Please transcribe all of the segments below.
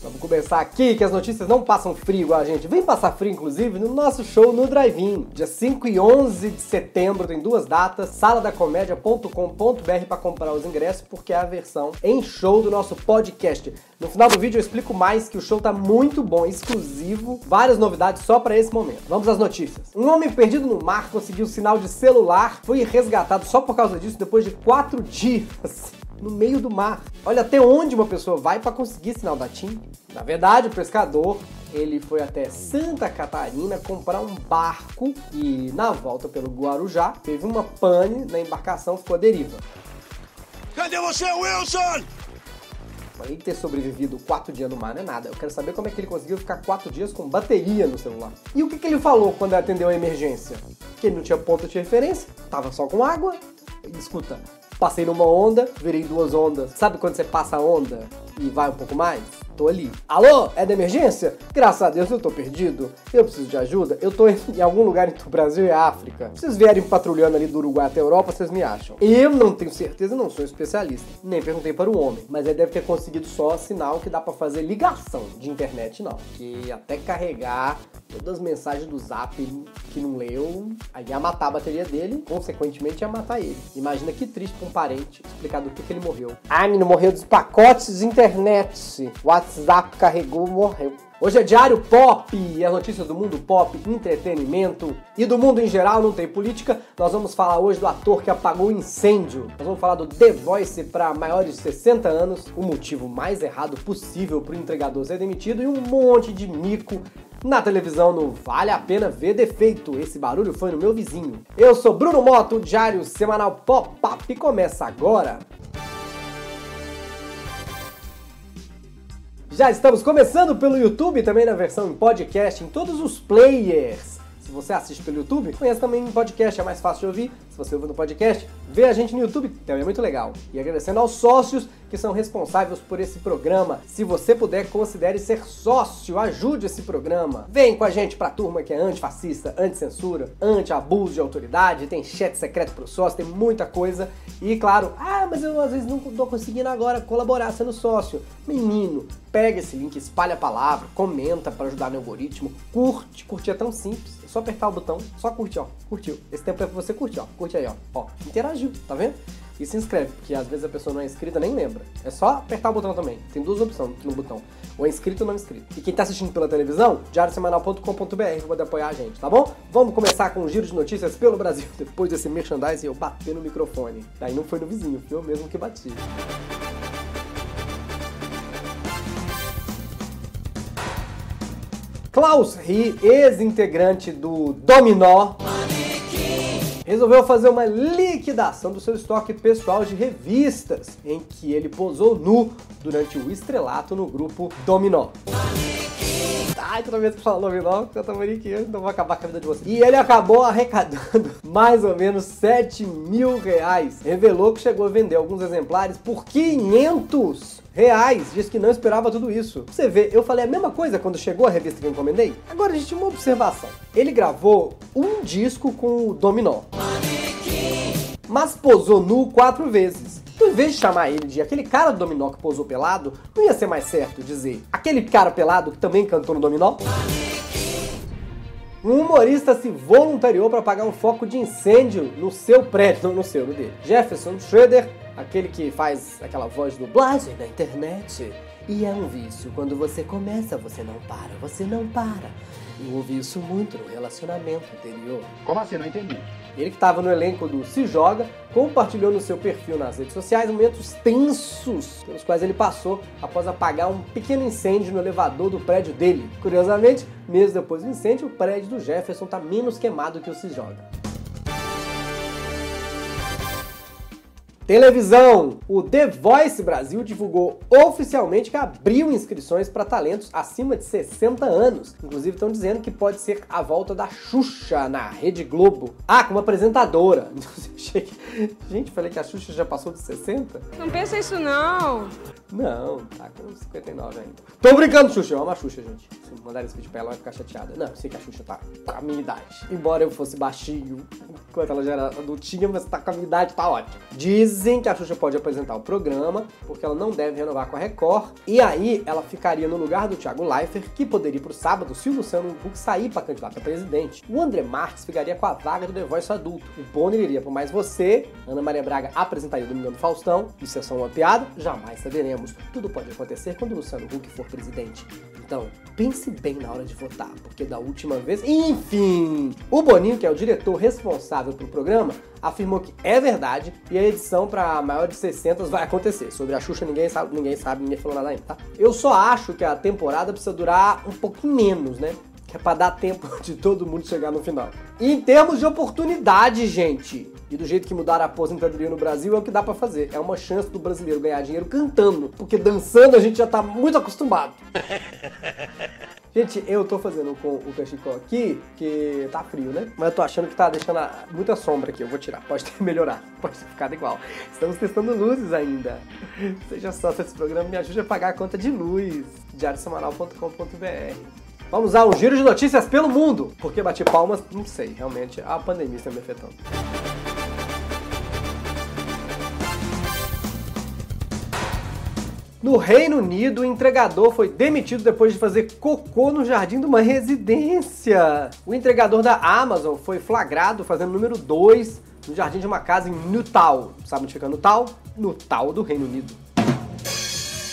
Vamos começar aqui, que as notícias não passam frio igual a gente. Vem passar frio, inclusive, no nosso show no Drive-In. Dia 5 e 11 de setembro, tem duas datas. saladacomédia.com.br para comprar os ingressos, porque é a versão em show do nosso podcast. No final do vídeo eu explico mais que o show tá muito bom, exclusivo, várias novidades só para esse momento. Vamos às notícias. Um homem perdido no mar conseguiu sinal de celular, foi resgatado só por causa disso depois de quatro dias no meio do mar. Olha até onde uma pessoa vai para conseguir sinal da TIM. Na verdade, o pescador ele foi até Santa Catarina comprar um barco e na volta pelo Guarujá teve uma pane na embarcação, ficou a deriva. Cadê você, Wilson? Ele ter sobrevivido quatro dias no mar não é nada. Eu quero saber como é que ele conseguiu ficar quatro dias com bateria no celular. E o que, que ele falou quando atendeu a emergência? Que ele não tinha ponto de referência, tava só com água. Escuta, Passei numa onda, virei duas ondas. Sabe quando você passa a onda e vai um pouco mais? Tô ali. Alô? É da emergência? Graças a Deus eu tô perdido. Eu preciso de ajuda. Eu tô em algum lugar entre o Brasil e a África. Se vocês vierem patrulhando ali do Uruguai até a Europa, vocês me acham. Eu não tenho certeza, não sou especialista. Nem perguntei para o homem. Mas ele deve ter conseguido só sinal que dá para fazer ligação de internet, não. Que até carregar todas as mensagens do zap que não leu, aí ia matar a bateria dele, consequentemente ia matar ele. Imagina que triste pra um parente explicar do que, que ele morreu. Ah, menino, morreu dos pacotes de internet. WhatsApp carregou, morreu. Hoje é Diário Pop e as notícias do mundo pop, entretenimento e do mundo em geral, não tem política. Nós vamos falar hoje do ator que apagou o incêndio. Nós vamos falar do The Voice para maiores de 60 anos, o motivo mais errado possível para o entregador ser demitido e um monte de mico na televisão no Vale a Pena Ver Defeito. Esse barulho foi no meu vizinho. Eu sou Bruno Moto, Diário Semanal Pop-Up começa agora. Já estamos começando pelo YouTube, também na versão em podcast, em todos os players. Se você assiste pelo YouTube, conhece também em podcast, é mais fácil de ouvir. Você ouve no podcast, vê a gente no YouTube, também é muito legal. E agradecendo aos sócios que são responsáveis por esse programa. Se você puder, considere ser sócio, ajude esse programa. Vem com a gente pra turma que é antifascista, anti-censura, anti-abuso de autoridade, tem chat secreto pro sócio, tem muita coisa. E claro, ah, mas eu às vezes não tô conseguindo agora colaborar sendo sócio. Menino, pega esse link, espalha a palavra, comenta para ajudar no algoritmo, curte, curtir é tão simples, é só apertar o botão, só curte, ó, curtiu. Esse tempo é pra você curtir, ó, curte aí, ó, ó, interagiu, tá vendo? e se inscreve, porque às vezes a pessoa não é inscrita nem lembra. É só apertar o botão também. Tem duas opções no botão. Ou é inscrito ou não inscrito. E quem tá assistindo pela televisão, diariosemanal.com.br pra apoiar a gente, tá bom? Vamos começar com um giro de notícias pelo Brasil. Depois desse merchandising, eu bater no microfone. Daí não foi no vizinho, foi eu mesmo que bati. Klaus Ri, ex-integrante do Dominó resolveu fazer uma liquidação do seu estoque pessoal de revistas, em que ele posou nu durante o estrelato no grupo Dominó. Ai, toda vez que fala Dominó, eu tô mariquinho, então vou acabar com a vida de você. E ele acabou arrecadando mais ou menos 7 mil reais. Revelou que chegou a vender alguns exemplares por 500 reais. Diz que não esperava tudo isso. Você vê, eu falei a mesma coisa quando chegou a revista que eu encomendei. Agora, gente, uma observação. Ele gravou um disco com o Dominó. Mas posou nu quatro vezes. Então, em vez de chamar ele de aquele cara do Dominó que posou pelado, não ia ser mais certo dizer aquele cara pelado que também cantou no Dominó? Um humorista se voluntariou para apagar um foco de incêndio no seu prédio, não no seu, no dele. Jefferson Schroeder aquele que faz aquela voz dublagem na internet. E é um vício. Quando você começa, você não para, você não para. Eu ouvi isso muito no relacionamento anterior. Como assim? Não entendi. Ele que estava no elenco do Se Joga, compartilhou no seu perfil nas redes sociais momentos tensos pelos quais ele passou após apagar um pequeno incêndio no elevador do prédio dele. Curiosamente, meses depois do incêndio, o prédio do Jefferson está menos queimado que o Se Joga. Televisão! O The Voice Brasil divulgou oficialmente que abriu inscrições para talentos acima de 60 anos. Inclusive estão dizendo que pode ser a volta da Xuxa na Rede Globo. Ah, como apresentadora. Gente, falei que a Xuxa já passou de 60? Não pensa isso não. Não, tá com 59 ainda. Tô brincando, Xuxa. Eu amo a Xuxa, gente. Se mandar esse vídeo pra ela, ela vai ficar chateada. Não, eu sei que a Xuxa tá com a minha idade. Embora eu fosse baixinho, enquanto ela já era adultinha, mas tá com a minha idade, tá ótimo. Dizem que a Xuxa pode apresentar o programa, porque ela não deve renovar com a Record. E aí, ela ficaria no lugar do Thiago Leifert, que poderia ir pro sábado se o Luciano Huck sair pra candidato a presidente. O André Marques ficaria com a vaga do The Voice adulto. O Bonner iria pro Mais Você. Ana Maria Braga apresentaria o Domingão do Faustão. Isso é só uma piada? Jamais saberemos. Tudo pode acontecer quando o Luciano Huck for presidente. Então, pense bem na hora de votar, porque da última vez. Enfim! O Boninho, que é o diretor responsável pelo programa, afirmou que é verdade e a edição para maior de 600 vai acontecer. Sobre a Xuxa ninguém sabe, ninguém sabe, ninguém falou nada ainda, tá? Eu só acho que a temporada precisa durar um pouquinho menos, né? Que é pra dar tempo de todo mundo chegar no final. E em termos de oportunidade, gente, e do jeito que mudaram a aposentadoria no Brasil, é o que dá pra fazer. É uma chance do brasileiro ganhar dinheiro cantando, porque dançando a gente já tá muito acostumado. Gente, eu tô fazendo com o cachecol aqui, que tá frio, né? Mas eu tô achando que tá deixando muita sombra aqui. Eu vou tirar. Pode ter melhorado. Pode ter ficado igual. Estamos testando luzes ainda. Seja só se esse programa me ajude a pagar a conta de luz. diariosemanal.com.br Vamos a um giro de notícias pelo mundo. Por que bati palmas? Não sei. Realmente, a pandemia está me afetando. No Reino Unido, o entregador foi demitido depois de fazer cocô no jardim de uma residência. O entregador da Amazon foi flagrado fazendo número 2 no jardim de uma casa em Newtown. Sabe onde fica Newtown? Newtown do Reino Unido.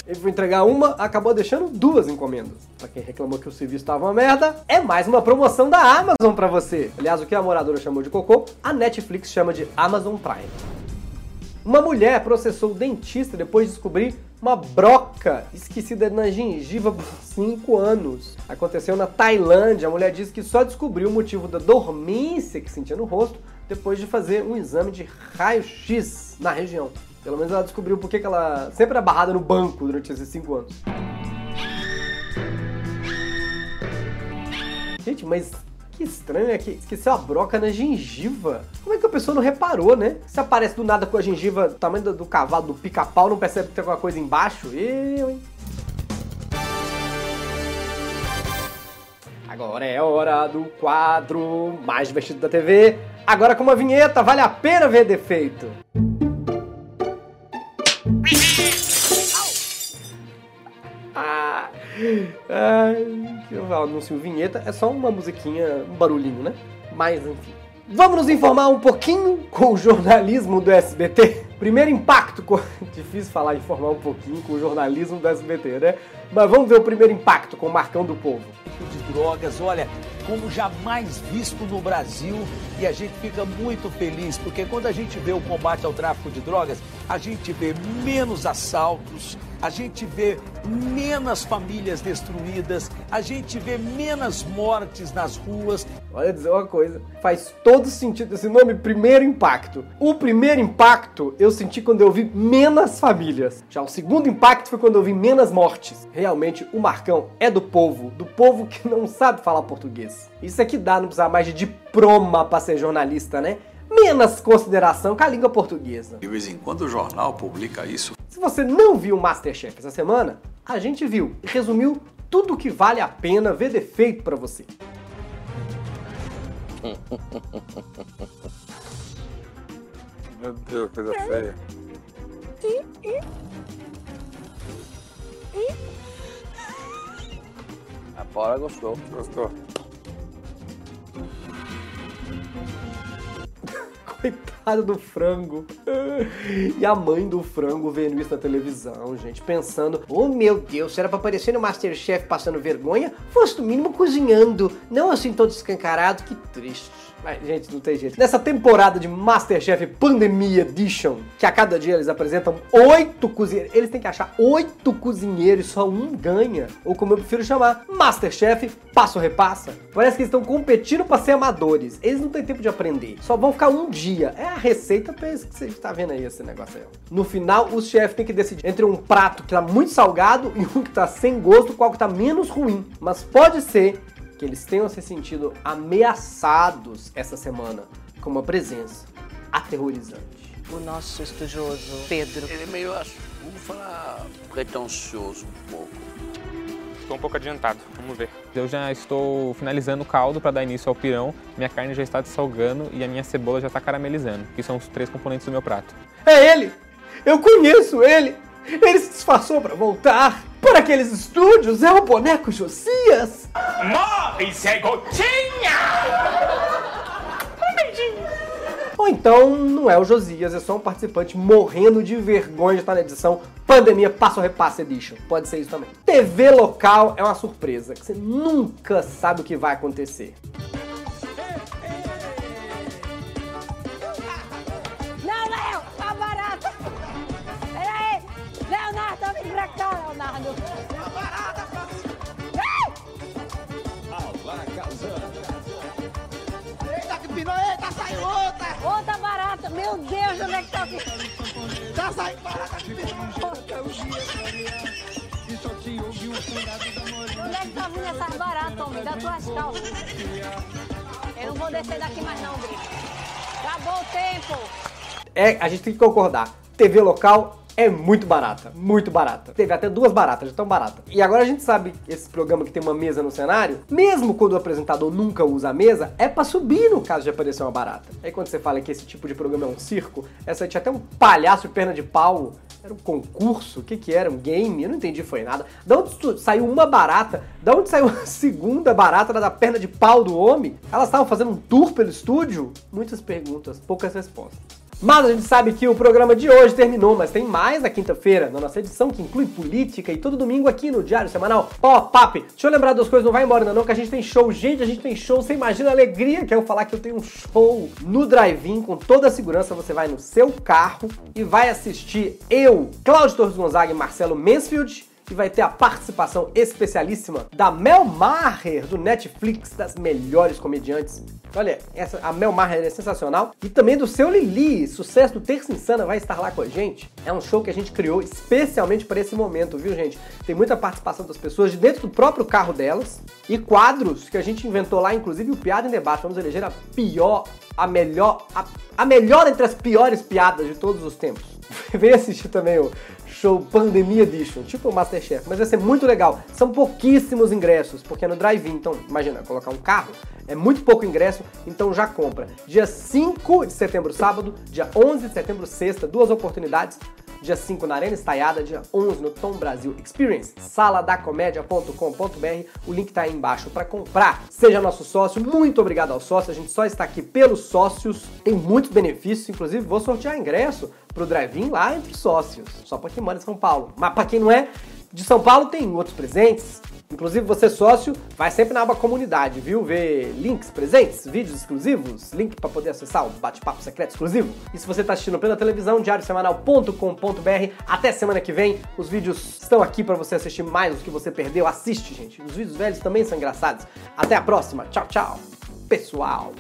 Ele foi entregar uma, acabou deixando duas encomendas. Pra quem reclamou que o serviço estava uma merda, é mais uma promoção da Amazon pra você. Aliás, o que a moradora chamou de cocô, a Netflix chama de Amazon Prime. Uma mulher processou o dentista depois de descobrir uma broca esquecida na gengiva por 5 anos. Aconteceu na Tailândia. A mulher disse que só descobriu o motivo da dormência que sentia no rosto depois de fazer um exame de raio-x na região. Pelo menos ela descobriu por que ela sempre era barrada no banco durante esses 5 anos. Gente, mas que estranho é que esqueceu a broca na gengiva. Como é que a pessoa não reparou, né? Se aparece do nada com a gengiva do tamanho do, cavalo, do pica-pau, não percebe que tem alguma coisa embaixo? Eu, hein? Agora é hora do quadro mais divertido da TV. Agora com uma vinheta, vale a pena ver defeito. Ai, que eu anuncio vinheta, é só uma musiquinha, um barulhinho, né? Mas enfim. Vamos nos informar um pouquinho com o jornalismo do SBT? Primeiro impacto, com... difícil falar informar um pouquinho com o jornalismo do SBT, né? Mas vamos ver o primeiro impacto com o Marcão do Povo. de drogas, olha, como jamais visto no Brasil e a gente fica muito feliz porque quando a gente vê o combate ao tráfico de drogas, a gente vê menos assaltos, a gente vê menos famílias destruídas, a gente vê menos mortes nas ruas. Olha dizer uma coisa, faz todo sentido esse nome, primeiro impacto. O primeiro impacto eu senti quando eu vi menos famílias. Já o segundo impacto foi quando eu vi menos mortes. Realmente o Marcão é do povo, do povo que não sabe falar português. Isso é que dá não precisar mais de diploma pra ser jornalista, né? Menos consideração com a língua portuguesa. De vez em quando o jornal publica isso. Se você não viu o Masterchef essa semana, a gente viu e resumiu tudo que vale a pena ver defeito pra você. Meu Deus, coisa feia. A Paula gostou. Gostou? Coitado do frango. E a mãe do frango vendo isso na televisão, gente, pensando: Oh meu Deus, se era pra aparecer no Masterchef passando vergonha, fosse no mínimo cozinhando, não assim todo escancarado, que triste. Mas, gente, não tem jeito. Nessa temporada de Masterchef Pandemia Edition, que a cada dia eles apresentam oito cozinheiros, eles têm que achar oito cozinheiros só um ganha. Ou como eu prefiro chamar, Masterchef Passo Repassa. Parece que eles estão competindo pra ser amadores. Eles não têm tempo de aprender. Só vão ficar um dia. É a receita pra isso que você tá vendo aí, esse negócio aí. No final, os chefes têm que decidir entre um prato que tá muito salgado e um que tá sem gosto, qual que tá menos ruim. Mas pode ser que eles tenham se sentido ameaçados essa semana com uma presença aterrorizante. o nosso estudioso Pedro. Ele é meio vamos falar pretensioso um pouco. Estou um pouco adiantado, vamos ver. Eu já estou finalizando o caldo para dar início ao pirão, minha carne já está salgando e a minha cebola já está caramelizando, que são os três componentes do meu prato. É ele! Eu conheço ele! Ele se disfarçou para voltar para aqueles estúdios, é o boneco Josias! Morre, Zé Gotinha! Ou então não é o Josias, é só um participante morrendo de vergonha de estar na edição Pandemia Passo Repasse Edition. Pode ser isso também. TV local é uma surpresa, que você nunca sabe o que vai acontecer. Pra cá, Leonardo! Tá barata, Eita, que pinou, eita, saiu outra! Outra barata! Meu Deus, onde é que tá aqui? Tá saindo barata que pinou! Onde é que tá vindo essas baratas, homem? Das tuas calças. Eu não vou descer daqui mais não, Brito. Acabou o tempo! É, a gente tem que concordar. TV local é muito barata, muito barata. Teve até duas baratas, tão barata. E agora a gente sabe que esse programa que tem uma mesa no cenário, mesmo quando o apresentador nunca usa a mesa, é pra subir no caso de aparecer uma barata. Aí quando você fala que esse tipo de programa é um circo, essa tinha até um palhaço perna de pau. Era um concurso? O que que era? Um game? Eu não entendi, foi nada. Da onde saiu uma barata? Da onde saiu a segunda barata da perna de pau do homem? Elas estavam fazendo um tour pelo estúdio? Muitas perguntas, poucas respostas. Mas a gente sabe que o programa de hoje terminou, mas tem mais na quinta-feira, na nossa edição que inclui política e todo domingo aqui no Diário Semanal Pop-Up. Deixa eu lembrar duas coisas, não vai embora ainda não, que a gente tem show. Gente, a gente tem show, você imagina a alegria que é eu falar que eu tenho um show no drive-in com toda a segurança. Você vai no seu carro e vai assistir eu, Cláudio Torres Gonzaga e Marcelo Mansfield e vai ter a participação especialíssima da Mel Maher, do Netflix, das melhores comediantes. Olha, essa, a Mel Maher é sensacional. E também do seu Lili, sucesso do Terça Insana, vai estar lá com a gente. É um show que a gente criou especialmente para esse momento, viu, gente? Tem muita participação das pessoas de dentro do próprio carro delas e quadros que a gente inventou lá, inclusive o Piada em Debate. Vamos eleger a pior, a melhor, a, a melhor entre as piores piadas de todos os tempos. Vem assistir também o show Pandemia Edition, tipo o Masterchef, mas vai ser muito legal. São pouquíssimos ingressos, porque é no drive-in, então imagina, colocar um carro, é muito pouco ingresso, então já compra. Dia 5 de setembro, sábado, dia 11 de setembro, sexta, duas oportunidades. Dia 5 na Arena Estaiada, dia 11 no Tom Brasil Experience, saladacomédia.com.br. O link tá aí embaixo para comprar. Seja nosso sócio, muito obrigado ao sócio. A gente só está aqui pelos sócios, tem muitos benefícios, inclusive vou sortear ingresso pro drive-in lá entre os sócios, só para quem mora em São Paulo. Mas para quem não é de São Paulo, tem outros presentes. Inclusive, você sócio, vai sempre na aba comunidade, viu? Ver links, presentes, vídeos exclusivos, link para poder acessar o bate-papo secreto exclusivo. E se você está assistindo pela televisão, diariosemanal.com.br. Até semana que vem, os vídeos estão aqui para você assistir mais os que você perdeu. Assiste, gente. Os vídeos velhos também são engraçados. Até a próxima. Tchau, tchau. Pessoal.